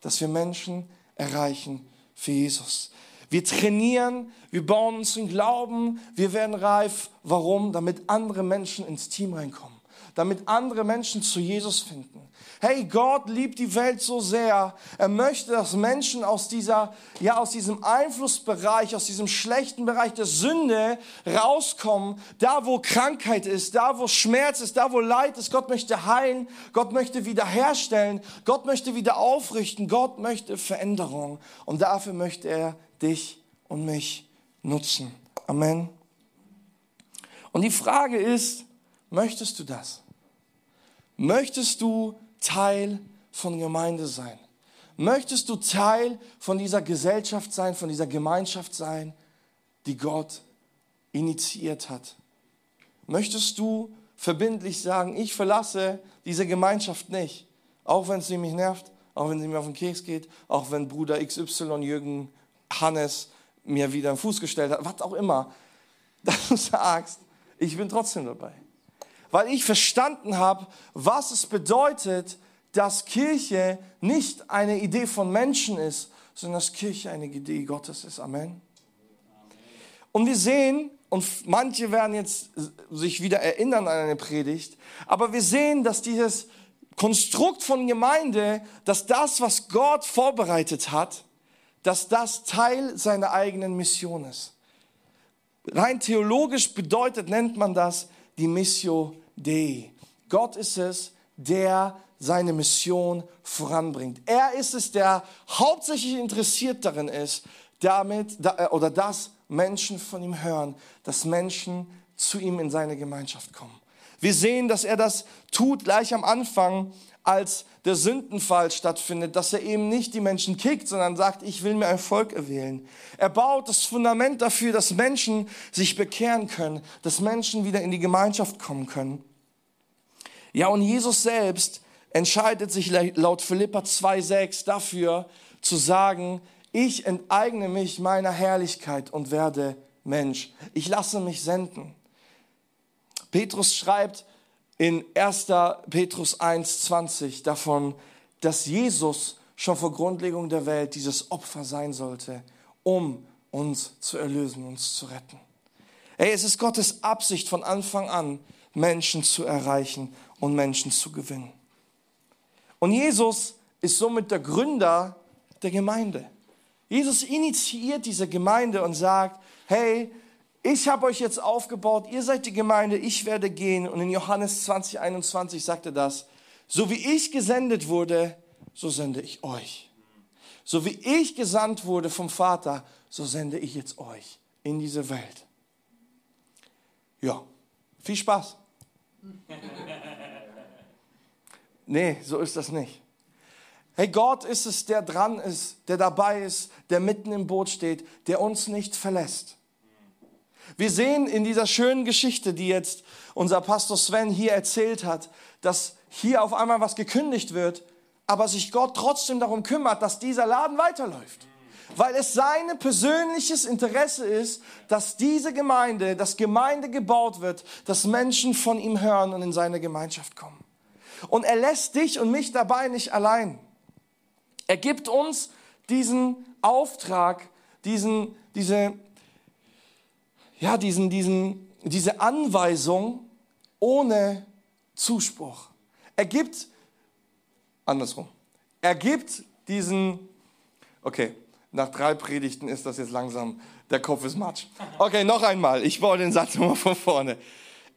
Dass wir Menschen erreichen für Jesus. Wir trainieren, wir bauen uns in Glauben, wir werden reif. Warum? Damit andere Menschen ins Team reinkommen, damit andere Menschen zu Jesus finden. Hey, Gott liebt die Welt so sehr. Er möchte, dass Menschen aus dieser, ja, aus diesem Einflussbereich, aus diesem schlechten Bereich der Sünde rauskommen. Da, wo Krankheit ist, da, wo Schmerz ist, da, wo Leid ist. Gott möchte heilen. Gott möchte wiederherstellen. Gott möchte wieder aufrichten. Gott möchte Veränderung. Und dafür möchte er dich und mich nutzen. Amen. Und die Frage ist, möchtest du das? Möchtest du Teil von Gemeinde sein? Möchtest du Teil von dieser Gesellschaft sein, von dieser Gemeinschaft sein, die Gott initiiert hat? Möchtest du verbindlich sagen, ich verlasse diese Gemeinschaft nicht, auch wenn sie mich nervt, auch wenn sie mir auf den Keks geht, auch wenn Bruder XY, Jürgen, Hannes mir wieder einen Fuß gestellt hat, was auch immer, dass du sagst, ich bin trotzdem dabei weil ich verstanden habe, was es bedeutet, dass Kirche nicht eine Idee von Menschen ist, sondern dass Kirche eine Idee Gottes ist. Amen. Und wir sehen, und manche werden jetzt sich wieder erinnern an eine Predigt, aber wir sehen, dass dieses Konstrukt von Gemeinde, dass das, was Gott vorbereitet hat, dass das Teil seiner eigenen Mission ist. Rein theologisch bedeutet, nennt man das die Missio Dei. Gott ist es, der seine Mission voranbringt. Er ist es, der hauptsächlich interessiert darin ist, damit äh, oder dass Menschen von ihm hören, dass Menschen zu ihm in seine Gemeinschaft kommen. Wir sehen, dass er das tut gleich am Anfang, als der Sündenfall stattfindet, dass er eben nicht die Menschen kickt, sondern sagt, ich will mir ein Volk erwählen. Er baut das Fundament dafür, dass Menschen sich bekehren können, dass Menschen wieder in die Gemeinschaft kommen können. Ja, und Jesus selbst entscheidet sich laut Philippa 2,6 dafür zu sagen, ich enteigne mich meiner Herrlichkeit und werde Mensch. Ich lasse mich senden. Petrus schreibt in 1. Petrus 1,20 davon, dass Jesus schon vor Grundlegung der Welt dieses Opfer sein sollte, um uns zu erlösen, uns zu retten. Hey, es ist Gottes Absicht von Anfang an, Menschen zu erreichen und Menschen zu gewinnen. Und Jesus ist somit der Gründer der Gemeinde. Jesus initiiert diese Gemeinde und sagt, hey, ich habe euch jetzt aufgebaut, ihr seid die Gemeinde, ich werde gehen. Und in Johannes 20, 21 sagt er das, so wie ich gesendet wurde, so sende ich euch. So wie ich gesandt wurde vom Vater, so sende ich jetzt euch in diese Welt. Ja, viel Spaß. Nee, so ist das nicht. Hey, Gott ist es, der dran ist, der dabei ist, der mitten im Boot steht, der uns nicht verlässt. Wir sehen in dieser schönen Geschichte, die jetzt unser Pastor Sven hier erzählt hat, dass hier auf einmal was gekündigt wird, aber sich Gott trotzdem darum kümmert, dass dieser Laden weiterläuft. Weil es sein persönliches Interesse ist, dass diese Gemeinde, dass Gemeinde gebaut wird, dass Menschen von ihm hören und in seine Gemeinschaft kommen. Und er lässt dich und mich dabei nicht allein. Er gibt uns diesen Auftrag, diesen, diese, ja, diesen, diesen, diese Anweisung ohne Zuspruch. Er gibt, andersrum, er gibt diesen, okay, nach drei Predigten ist das jetzt langsam, der Kopf ist matsch. Okay, noch einmal, ich baue den Satz nochmal von vorne.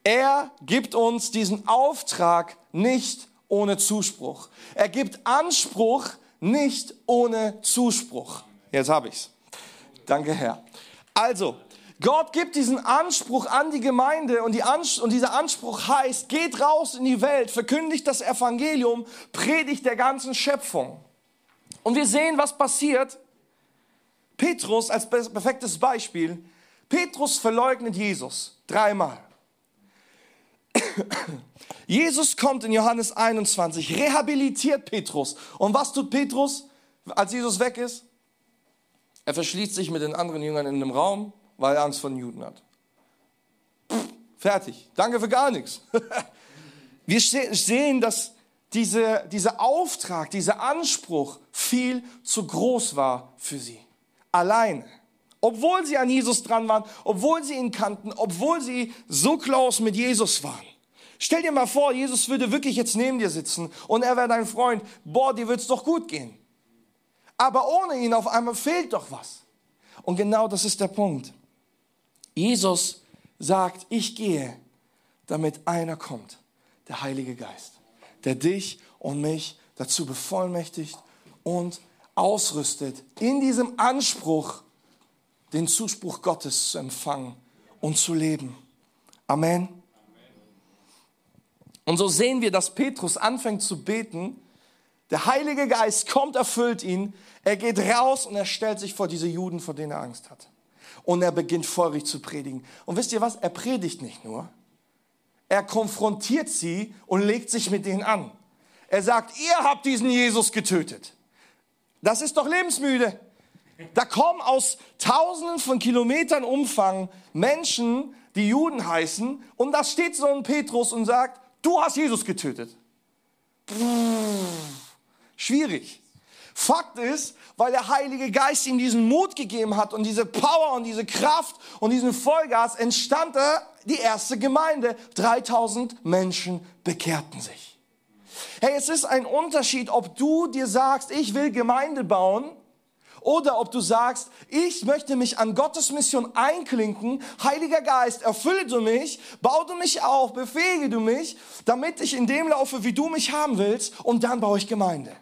Er gibt uns diesen Auftrag nicht ohne Zuspruch. Er gibt Anspruch nicht ohne Zuspruch. Jetzt habe ich's. Danke, Herr. Also, Gott gibt diesen Anspruch an die Gemeinde und, die Ans und dieser Anspruch heißt, geht raus in die Welt, verkündigt das Evangelium, predigt der ganzen Schöpfung. Und wir sehen, was passiert. Petrus als perfektes Beispiel. Petrus verleugnet Jesus dreimal. Jesus kommt in Johannes 21, rehabilitiert Petrus. Und was tut Petrus, als Jesus weg ist? Er verschließt sich mit den anderen Jüngern in einem Raum, weil er Angst vor den Juden hat. Pff, fertig. Danke für gar nichts. Wir sehen, dass diese, dieser Auftrag, dieser Anspruch viel zu groß war für sie. Alleine. obwohl sie an Jesus dran waren, obwohl sie ihn kannten, obwohl sie so close mit Jesus waren. Stell dir mal vor, Jesus würde wirklich jetzt neben dir sitzen und er wäre dein Freund. Boah, dir wird's doch gut gehen. Aber ohne ihn auf einmal fehlt doch was. Und genau das ist der Punkt. Jesus sagt, ich gehe, damit einer kommt, der Heilige Geist, der dich und mich dazu bevollmächtigt und ausrüstet, in diesem Anspruch den Zuspruch Gottes zu empfangen und zu leben. Amen. Und so sehen wir, dass Petrus anfängt zu beten. Der Heilige Geist kommt, erfüllt ihn. Er geht raus und er stellt sich vor diese Juden, vor denen er Angst hat. Und er beginnt feurig zu predigen. Und wisst ihr was? Er predigt nicht nur. Er konfrontiert sie und legt sich mit denen an. Er sagt, ihr habt diesen Jesus getötet. Das ist doch lebensmüde. Da kommen aus tausenden von Kilometern Umfang Menschen, die Juden heißen, und da steht so ein Petrus und sagt, du hast Jesus getötet. Pff, schwierig. Fakt ist, weil der Heilige Geist ihm diesen Mut gegeben hat und diese Power und diese Kraft und diesen Vollgas, entstand da die erste Gemeinde. 3000 Menschen bekehrten sich. Hey, es ist ein Unterschied, ob du dir sagst, ich will Gemeinde bauen oder ob du sagst, ich möchte mich an Gottes Mission einklinken, Heiliger Geist, erfülle du mich, baue du mich auf, befähige du mich, damit ich in dem laufe, wie du mich haben willst, und dann baue ich Gemeinde.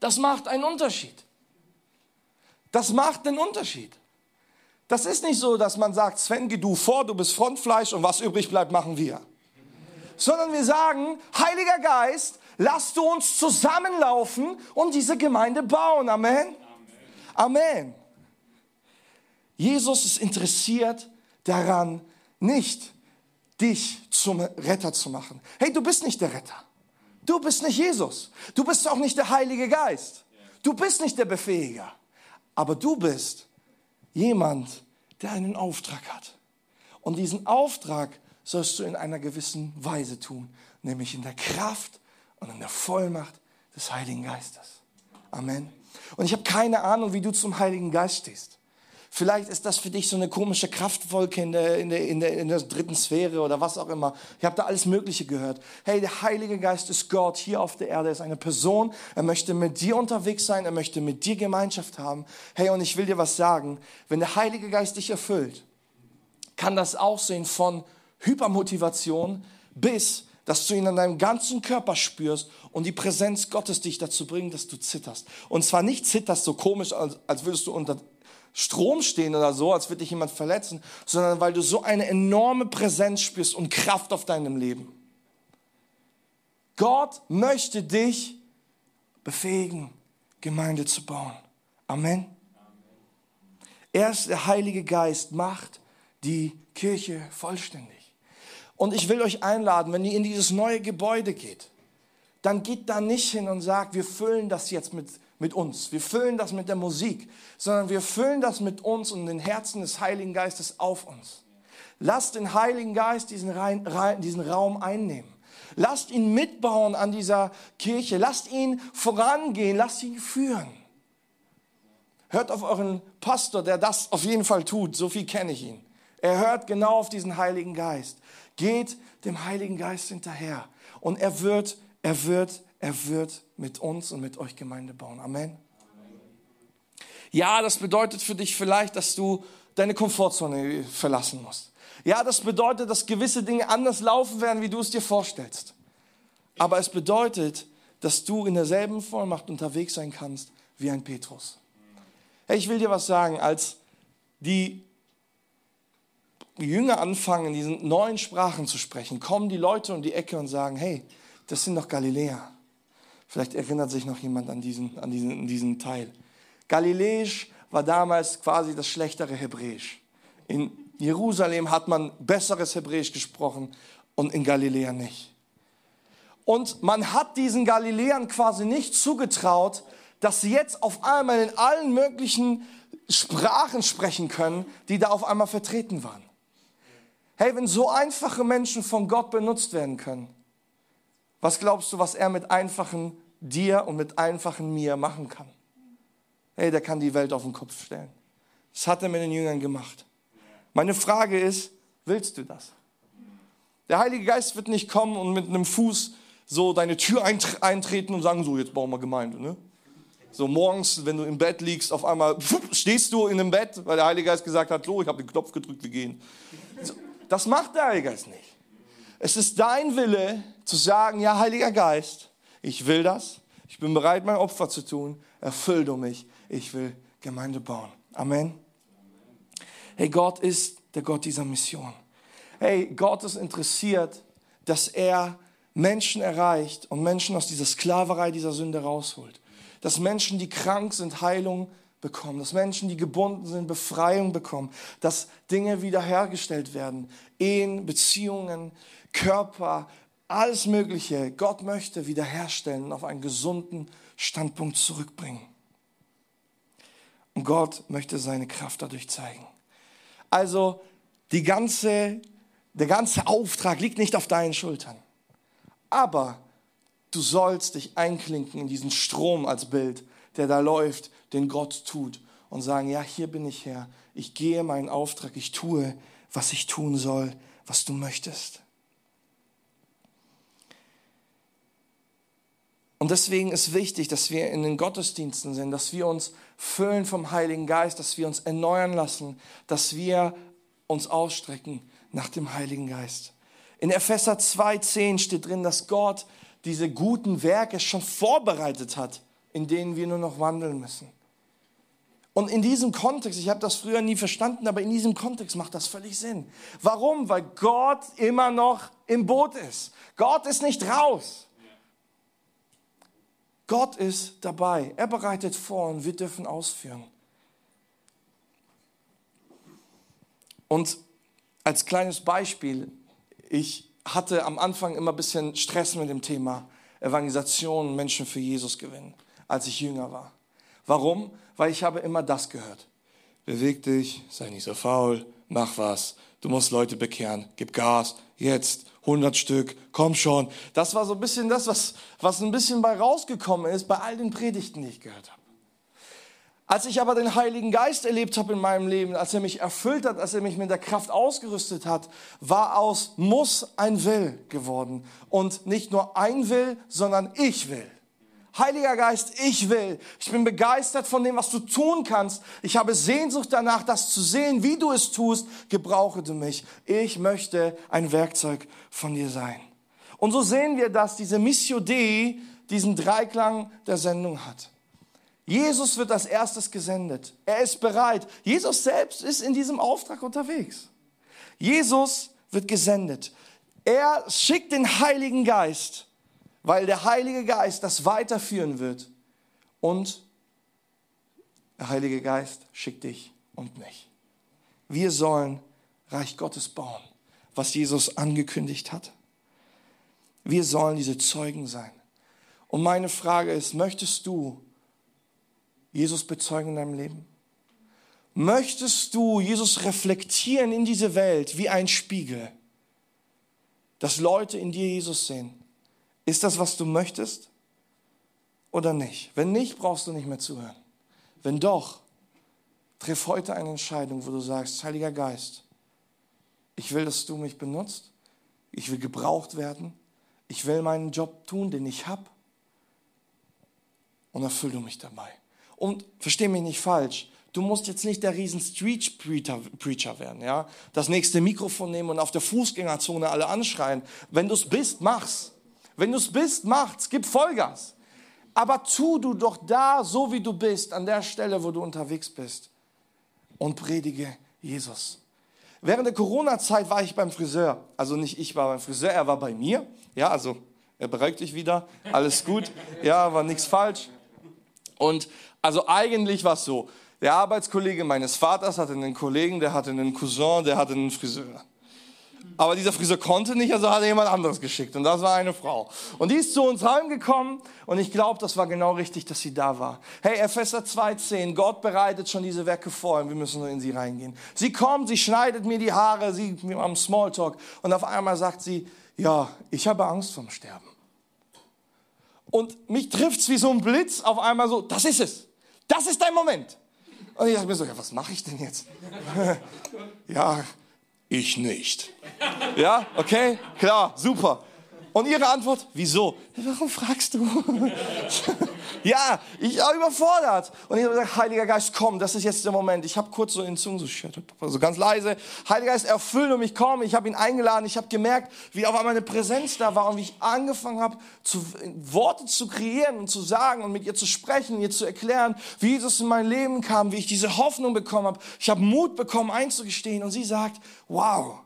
Das macht einen Unterschied. Das macht einen Unterschied. Das ist nicht so, dass man sagt, Sven, geh du vor, du bist Frontfleisch und was übrig bleibt, machen wir. Sondern wir sagen, Heiliger Geist, Lass du uns zusammenlaufen und diese Gemeinde bauen. Amen. Amen. Amen. Jesus ist interessiert daran, nicht dich zum Retter zu machen. Hey, du bist nicht der Retter. Du bist nicht Jesus. Du bist auch nicht der Heilige Geist. Du bist nicht der Befähiger. Aber du bist jemand, der einen Auftrag hat. Und diesen Auftrag sollst du in einer gewissen Weise tun, nämlich in der Kraft und in der Vollmacht des Heiligen Geistes. Amen. Und ich habe keine Ahnung, wie du zum Heiligen Geist stehst. Vielleicht ist das für dich so eine komische Kraftwolke in der, in der, in der, in der dritten Sphäre oder was auch immer. Ich habe da alles Mögliche gehört. Hey, der Heilige Geist ist Gott hier auf der Erde, er ist eine Person. Er möchte mit dir unterwegs sein, er möchte mit dir Gemeinschaft haben. Hey, und ich will dir was sagen. Wenn der Heilige Geist dich erfüllt, kann das aussehen von Hypermotivation bis dass du ihn an deinem ganzen Körper spürst und die Präsenz Gottes dich dazu bringt, dass du zitterst. Und zwar nicht zitterst so komisch, als, würdest du unter Strom stehen oder so, als würde dich jemand verletzen, sondern weil du so eine enorme Präsenz spürst und Kraft auf deinem Leben. Gott möchte dich befähigen, Gemeinde zu bauen. Amen. Erst der Heilige Geist macht die Kirche vollständig. Und ich will euch einladen, wenn ihr in dieses neue Gebäude geht, dann geht da nicht hin und sagt, wir füllen das jetzt mit, mit uns, wir füllen das mit der Musik, sondern wir füllen das mit uns und den Herzen des Heiligen Geistes auf uns. Lasst den Heiligen Geist diesen, Rein, diesen Raum einnehmen. Lasst ihn mitbauen an dieser Kirche. Lasst ihn vorangehen. Lasst ihn führen. Hört auf euren Pastor, der das auf jeden Fall tut. So viel kenne ich ihn. Er hört genau auf diesen Heiligen Geist. Geht dem Heiligen Geist hinterher. Und er wird, er wird, er wird mit uns und mit euch Gemeinde bauen. Amen. Ja, das bedeutet für dich vielleicht, dass du deine Komfortzone verlassen musst. Ja, das bedeutet, dass gewisse Dinge anders laufen werden, wie du es dir vorstellst. Aber es bedeutet, dass du in derselben Vollmacht unterwegs sein kannst wie ein Petrus. Hey, ich will dir was sagen, als die Jünger anfangen, in diesen neuen Sprachen zu sprechen, kommen die Leute um die Ecke und sagen, hey, das sind doch Galiläer. Vielleicht erinnert sich noch jemand an diesen, an diesen, an diesen Teil. Galiläisch war damals quasi das schlechtere Hebräisch. In Jerusalem hat man besseres Hebräisch gesprochen und in Galiläa nicht. Und man hat diesen Galiläern quasi nicht zugetraut, dass sie jetzt auf einmal in allen möglichen Sprachen sprechen können, die da auf einmal vertreten waren. Hey, wenn so einfache Menschen von Gott benutzt werden können, was glaubst du, was er mit einfachen dir und mit einfachen mir machen kann? Hey, der kann die Welt auf den Kopf stellen. Das hat er mit den Jüngern gemacht. Meine Frage ist, willst du das? Der Heilige Geist wird nicht kommen und mit einem Fuß so deine Tür eintreten und sagen, so, jetzt bauen wir Gemeinde. Ne? So morgens, wenn du im Bett liegst, auf einmal stehst du in dem Bett, weil der Heilige Geist gesagt hat, so, ich habe den Knopf gedrückt, wir gehen. Das macht der Heilige Geist nicht. Es ist dein Wille zu sagen, ja, Heiliger Geist, ich will das, ich bin bereit, mein Opfer zu tun, erfüll du mich, ich will Gemeinde bauen. Amen. Hey, Gott ist der Gott dieser Mission. Hey, Gott ist interessiert, dass er Menschen erreicht und Menschen aus dieser Sklaverei dieser Sünde rausholt. Dass Menschen, die krank sind, Heilung bekommen. Dass Menschen, die gebunden sind, Befreiung bekommen. Dass Dinge wiederhergestellt werden. Ehen, Beziehungen, Körper, alles Mögliche. Gott möchte wiederherstellen und auf einen gesunden Standpunkt zurückbringen. Und Gott möchte seine Kraft dadurch zeigen. Also die ganze, der ganze Auftrag liegt nicht auf deinen Schultern. Aber du sollst dich einklinken in diesen Strom als Bild, der da läuft, den Gott tut und sagen, ja, hier bin ich Herr, ich gehe meinen Auftrag, ich tue, was ich tun soll, was du möchtest. Und deswegen ist wichtig, dass wir in den Gottesdiensten sind, dass wir uns füllen vom Heiligen Geist, dass wir uns erneuern lassen, dass wir uns ausstrecken nach dem Heiligen Geist. In Epheser 2,10 steht drin, dass Gott diese guten Werke schon vorbereitet hat, in denen wir nur noch wandeln müssen. Und in diesem Kontext, ich habe das früher nie verstanden, aber in diesem Kontext macht das völlig Sinn. Warum? Weil Gott immer noch im Boot ist. Gott ist nicht raus. Gott ist dabei. Er bereitet vor und wir dürfen ausführen. Und als kleines Beispiel, ich hatte am Anfang immer ein bisschen Stress mit dem Thema Evangelisation, Menschen für Jesus gewinnen, als ich jünger war. Warum? Weil ich habe immer das gehört. Beweg dich, sei nicht so faul, mach was. Du musst Leute bekehren, gib Gas, jetzt, 100 Stück, komm schon. Das war so ein bisschen das, was, was ein bisschen bei rausgekommen ist, bei all den Predigten, die ich gehört habe. Als ich aber den Heiligen Geist erlebt habe in meinem Leben, als er mich erfüllt hat, als er mich mit der Kraft ausgerüstet hat, war aus muss ein Will geworden. Und nicht nur ein Will, sondern ich will. Heiliger Geist, ich will. Ich bin begeistert von dem, was du tun kannst. Ich habe Sehnsucht danach, das zu sehen, wie du es tust. Gebrauche du mich. Ich möchte ein Werkzeug von dir sein. Und so sehen wir, dass diese Missio Dei diesen Dreiklang der Sendung hat. Jesus wird als erstes gesendet. Er ist bereit. Jesus selbst ist in diesem Auftrag unterwegs. Jesus wird gesendet. Er schickt den Heiligen Geist, weil der Heilige Geist das weiterführen wird. Und der Heilige Geist schickt dich und mich. Wir sollen Reich Gottes bauen, was Jesus angekündigt hat. Wir sollen diese Zeugen sein. Und meine Frage ist, möchtest du Jesus bezeugen in deinem Leben? Möchtest du Jesus reflektieren in diese Welt wie ein Spiegel, dass Leute in dir Jesus sehen? Ist das, was du möchtest oder nicht? Wenn nicht, brauchst du nicht mehr zuhören. Wenn doch, triff heute eine Entscheidung, wo du sagst, Heiliger Geist, ich will, dass du mich benutzt, ich will gebraucht werden, ich will meinen Job tun, den ich habe und erfülle du mich dabei. Und versteh mich nicht falsch, du musst jetzt nicht der riesen Street Preacher werden, ja? Das nächste Mikrofon nehmen und auf der Fußgängerzone alle anschreien. Wenn du es bist, mach's. Wenn du es bist, mach's, gib Vollgas. Aber tu du doch da, so wie du bist, an der Stelle, wo du unterwegs bist und predige Jesus. Während der Corona-Zeit war ich beim Friseur. Also nicht ich war beim Friseur, er war bei mir. Ja, also er beruhigt dich wieder. Alles gut. Ja, war nichts falsch. Und also eigentlich war es so, der Arbeitskollege meines Vaters hatte einen Kollegen, der hatte einen Cousin, der hatte einen Friseur. Aber dieser Friseur konnte nicht, also hat er jemand anderes geschickt. Und das war eine Frau. Und die ist zu uns heimgekommen und ich glaube, das war genau richtig, dass sie da war. Hey, Epheser 2,10, Gott bereitet schon diese Werke vor und wir müssen nur in sie reingehen. Sie kommt, sie schneidet mir die Haare, sie am Smalltalk und auf einmal sagt sie, ja, ich habe Angst vom Sterben. Und mich trifft es wie so ein Blitz auf einmal so, das ist es. Das ist dein Moment. Und ich dachte mir so, ja, was mache ich denn jetzt? ja, ich nicht. Ja, okay, klar, super. Und ihre Antwort, wieso? Warum fragst du? ja, ich war überfordert. Und ich habe gesagt, Heiliger Geist, komm, das ist jetzt der Moment. Ich habe kurz so in Zungen, so, so ganz leise, Heiliger Geist, erfülle mich, komm. Ich habe ihn eingeladen. Ich habe gemerkt, wie auf einmal eine Präsenz da war und wie ich angefangen habe, zu, Worte zu kreieren und zu sagen und mit ihr zu sprechen, ihr zu erklären, wie Jesus in mein Leben kam, wie ich diese Hoffnung bekommen habe. Ich habe Mut bekommen, einzugestehen. Und sie sagt, wow,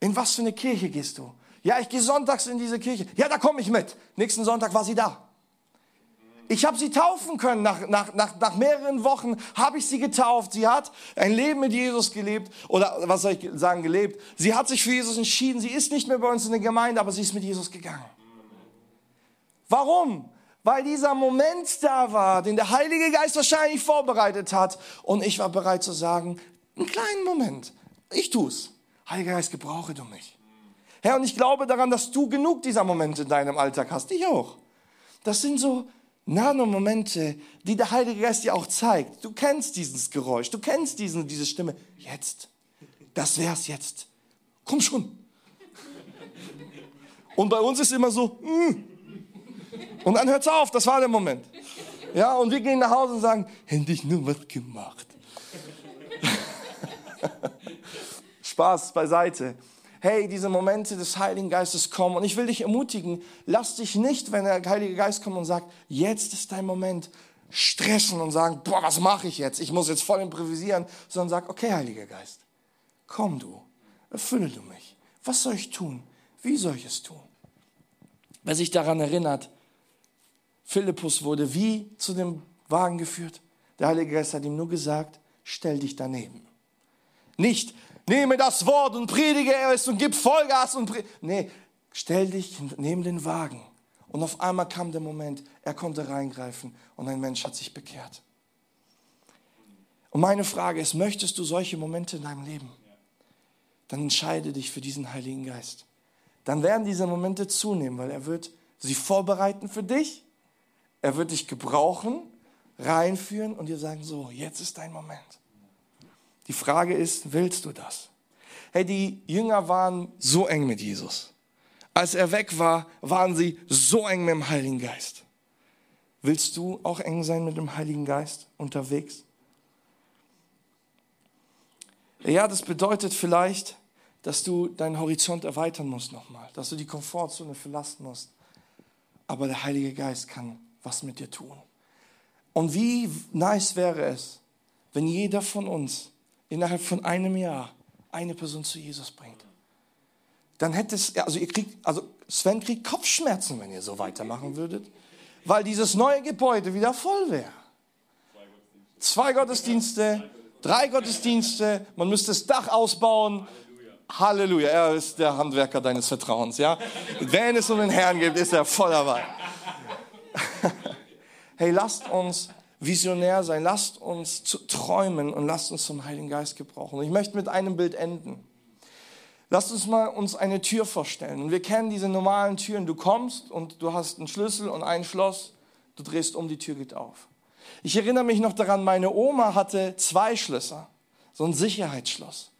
in was für eine Kirche gehst du? Ja, ich gehe sonntags in diese Kirche. Ja, da komme ich mit. Nächsten Sonntag war sie da. Ich habe sie taufen können. Nach, nach, nach, nach mehreren Wochen habe ich sie getauft. Sie hat ein Leben mit Jesus gelebt. Oder was soll ich sagen, gelebt. Sie hat sich für Jesus entschieden. Sie ist nicht mehr bei uns in der Gemeinde, aber sie ist mit Jesus gegangen. Warum? Weil dieser Moment da war, den der Heilige Geist wahrscheinlich vorbereitet hat. Und ich war bereit zu sagen, einen kleinen Moment. Ich tu's. Heiliger Geist, gebrauche du mich. Herr, und ich glaube daran, dass du genug dieser Momente in deinem Alltag hast. Ich auch. Das sind so Nano-Momente, die der Heilige Geist dir auch zeigt. Du kennst dieses Geräusch, du kennst diesen, diese Stimme. Jetzt. Das wär's jetzt. Komm schon. Und bei uns ist immer so, mm. und dann hört's auf, das war der Moment. Ja, und wir gehen nach Hause und sagen, hätte ich nur was gemacht. Spaß beiseite hey, diese Momente des Heiligen Geistes kommen. Und ich will dich ermutigen, lass dich nicht, wenn der Heilige Geist kommt und sagt, jetzt ist dein Moment, stressen und sagen, boah, was mache ich jetzt? Ich muss jetzt voll improvisieren, sondern sag, okay, Heiliger Geist, komm du, erfülle du mich. Was soll ich tun? Wie soll ich es tun? Wer sich daran erinnert, Philippus wurde wie zu dem Wagen geführt. Der Heilige Geist hat ihm nur gesagt, stell dich daneben. Nicht, nehme das Wort und predige es und gib Vollgas und. Nee, stell dich neben den Wagen. Und auf einmal kam der Moment, er konnte reingreifen und ein Mensch hat sich bekehrt. Und meine Frage ist, möchtest du solche Momente in deinem Leben? Dann entscheide dich für diesen Heiligen Geist. Dann werden diese Momente zunehmen, weil er wird sie vorbereiten für dich. Er wird dich gebrauchen, reinführen und dir sagen, so, jetzt ist dein Moment. Die Frage ist, willst du das? Hey, die Jünger waren so eng mit Jesus. Als er weg war, waren sie so eng mit dem Heiligen Geist. Willst du auch eng sein mit dem Heiligen Geist unterwegs? Ja, das bedeutet vielleicht, dass du deinen Horizont erweitern musst nochmal, dass du die Komfortzone verlassen musst. Aber der Heilige Geist kann was mit dir tun. Und wie nice wäre es, wenn jeder von uns innerhalb von einem Jahr eine Person zu Jesus bringt, dann hätte es, also ihr kriegt, also Sven kriegt Kopfschmerzen, wenn ihr so weitermachen würdet, weil dieses neue Gebäude wieder voll wäre. Zwei Gottesdienste, drei Gottesdienste, man müsste das Dach ausbauen. Halleluja, er ist der Handwerker deines Vertrauens, ja. Wenn es um den Herrn geht, ist er voll dabei. hey, lasst uns visionär sein. Lasst uns träumen und lasst uns zum Heiligen Geist gebrauchen. Ich möchte mit einem Bild enden. Lasst uns mal uns eine Tür vorstellen. Und wir kennen diese normalen Türen. Du kommst und du hast einen Schlüssel und ein Schloss. Du drehst um, die Tür geht auf. Ich erinnere mich noch daran, meine Oma hatte zwei Schlösser. So ein Sicherheitsschloss.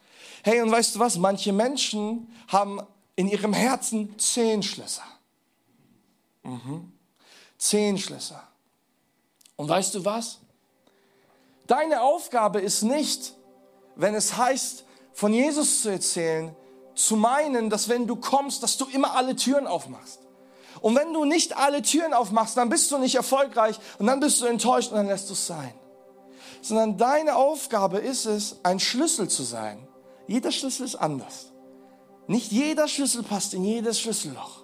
Hey, und weißt du was? Manche Menschen haben in ihrem Herzen zehn Schlösser. Mhm. Zehn Schlösser. Und weißt du was? Deine Aufgabe ist nicht, wenn es heißt, von Jesus zu erzählen, zu meinen, dass wenn du kommst, dass du immer alle Türen aufmachst. Und wenn du nicht alle Türen aufmachst, dann bist du nicht erfolgreich und dann bist du enttäuscht und dann lässt du es sein. Sondern deine Aufgabe ist es, ein Schlüssel zu sein. Jeder Schlüssel ist anders. Nicht jeder Schlüssel passt in jedes Schlüsselloch.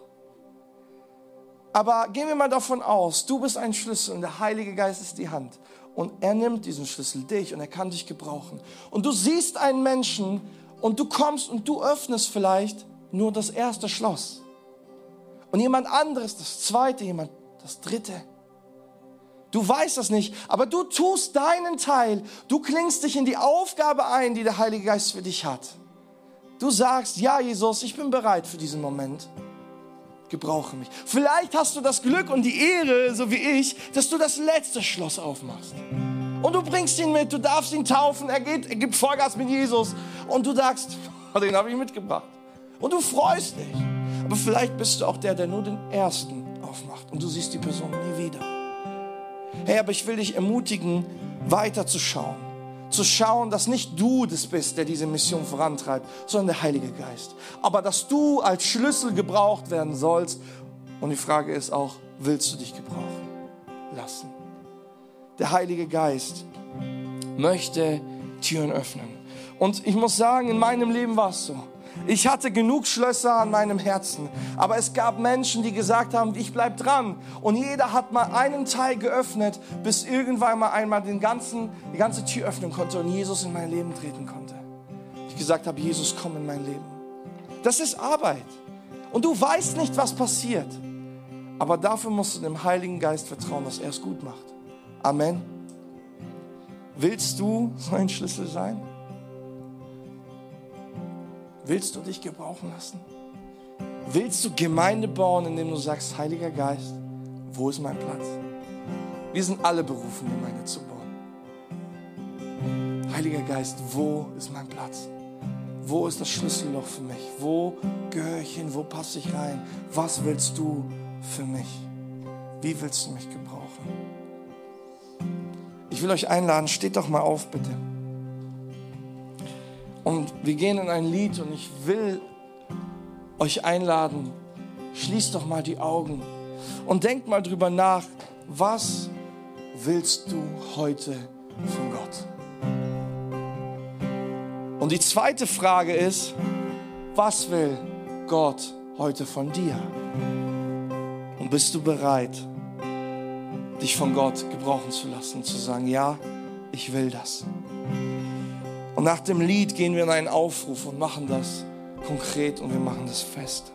Aber gehen wir mal davon aus, du bist ein Schlüssel und der Heilige Geist ist die Hand. Und er nimmt diesen Schlüssel, dich, und er kann dich gebrauchen. Und du siehst einen Menschen und du kommst und du öffnest vielleicht nur das erste Schloss. Und jemand anderes, das zweite, jemand, das dritte. Du weißt das nicht, aber du tust deinen Teil. Du klingst dich in die Aufgabe ein, die der Heilige Geist für dich hat. Du sagst, ja, Jesus, ich bin bereit für diesen Moment gebrauche mich. Vielleicht hast du das Glück und die Ehre, so wie ich, dass du das letzte Schloss aufmachst. Und du bringst ihn mit, du darfst ihn taufen, er, geht, er gibt Vollgas mit Jesus. Und du sagst, den habe ich mitgebracht. Und du freust dich. Aber vielleicht bist du auch der, der nur den ersten aufmacht und du siehst die Person nie wieder. Hey, aber ich will dich ermutigen, weiterzuschauen. Zu schauen, dass nicht du das bist, der diese Mission vorantreibt, sondern der Heilige Geist. Aber dass du als Schlüssel gebraucht werden sollst. Und die Frage ist auch, willst du dich gebrauchen lassen? Der Heilige Geist möchte Türen öffnen. Und ich muss sagen, in meinem Leben war es so. Ich hatte genug Schlösser an meinem Herzen, aber es gab Menschen, die gesagt haben, ich bleib dran. Und jeder hat mal einen Teil geöffnet, bis irgendwann mal einmal den ganzen, die ganze Tür öffnen konnte und Jesus in mein Leben treten konnte. Ich gesagt habe, Jesus, komm in mein Leben. Das ist Arbeit. Und du weißt nicht, was passiert. Aber dafür musst du dem Heiligen Geist vertrauen, dass er es gut macht. Amen. Willst du so ein Schlüssel sein? Willst du dich gebrauchen lassen? Willst du Gemeinde bauen, indem du sagst, Heiliger Geist, wo ist mein Platz? Wir sind alle berufen, Gemeinde zu bauen. Heiliger Geist, wo ist mein Platz? Wo ist das Schlüsselloch für mich? Wo gehöre ich hin? Wo passe ich rein? Was willst du für mich? Wie willst du mich gebrauchen? Ich will euch einladen, steht doch mal auf, bitte. Und wir gehen in ein Lied und ich will euch einladen, schließt doch mal die Augen und denkt mal drüber nach, was willst du heute von Gott? Und die zweite Frage ist, was will Gott heute von dir? Und bist du bereit, dich von Gott gebrauchen zu lassen, zu sagen, ja, ich will das. Und nach dem Lied gehen wir in einen Aufruf und machen das konkret und wir machen das fest.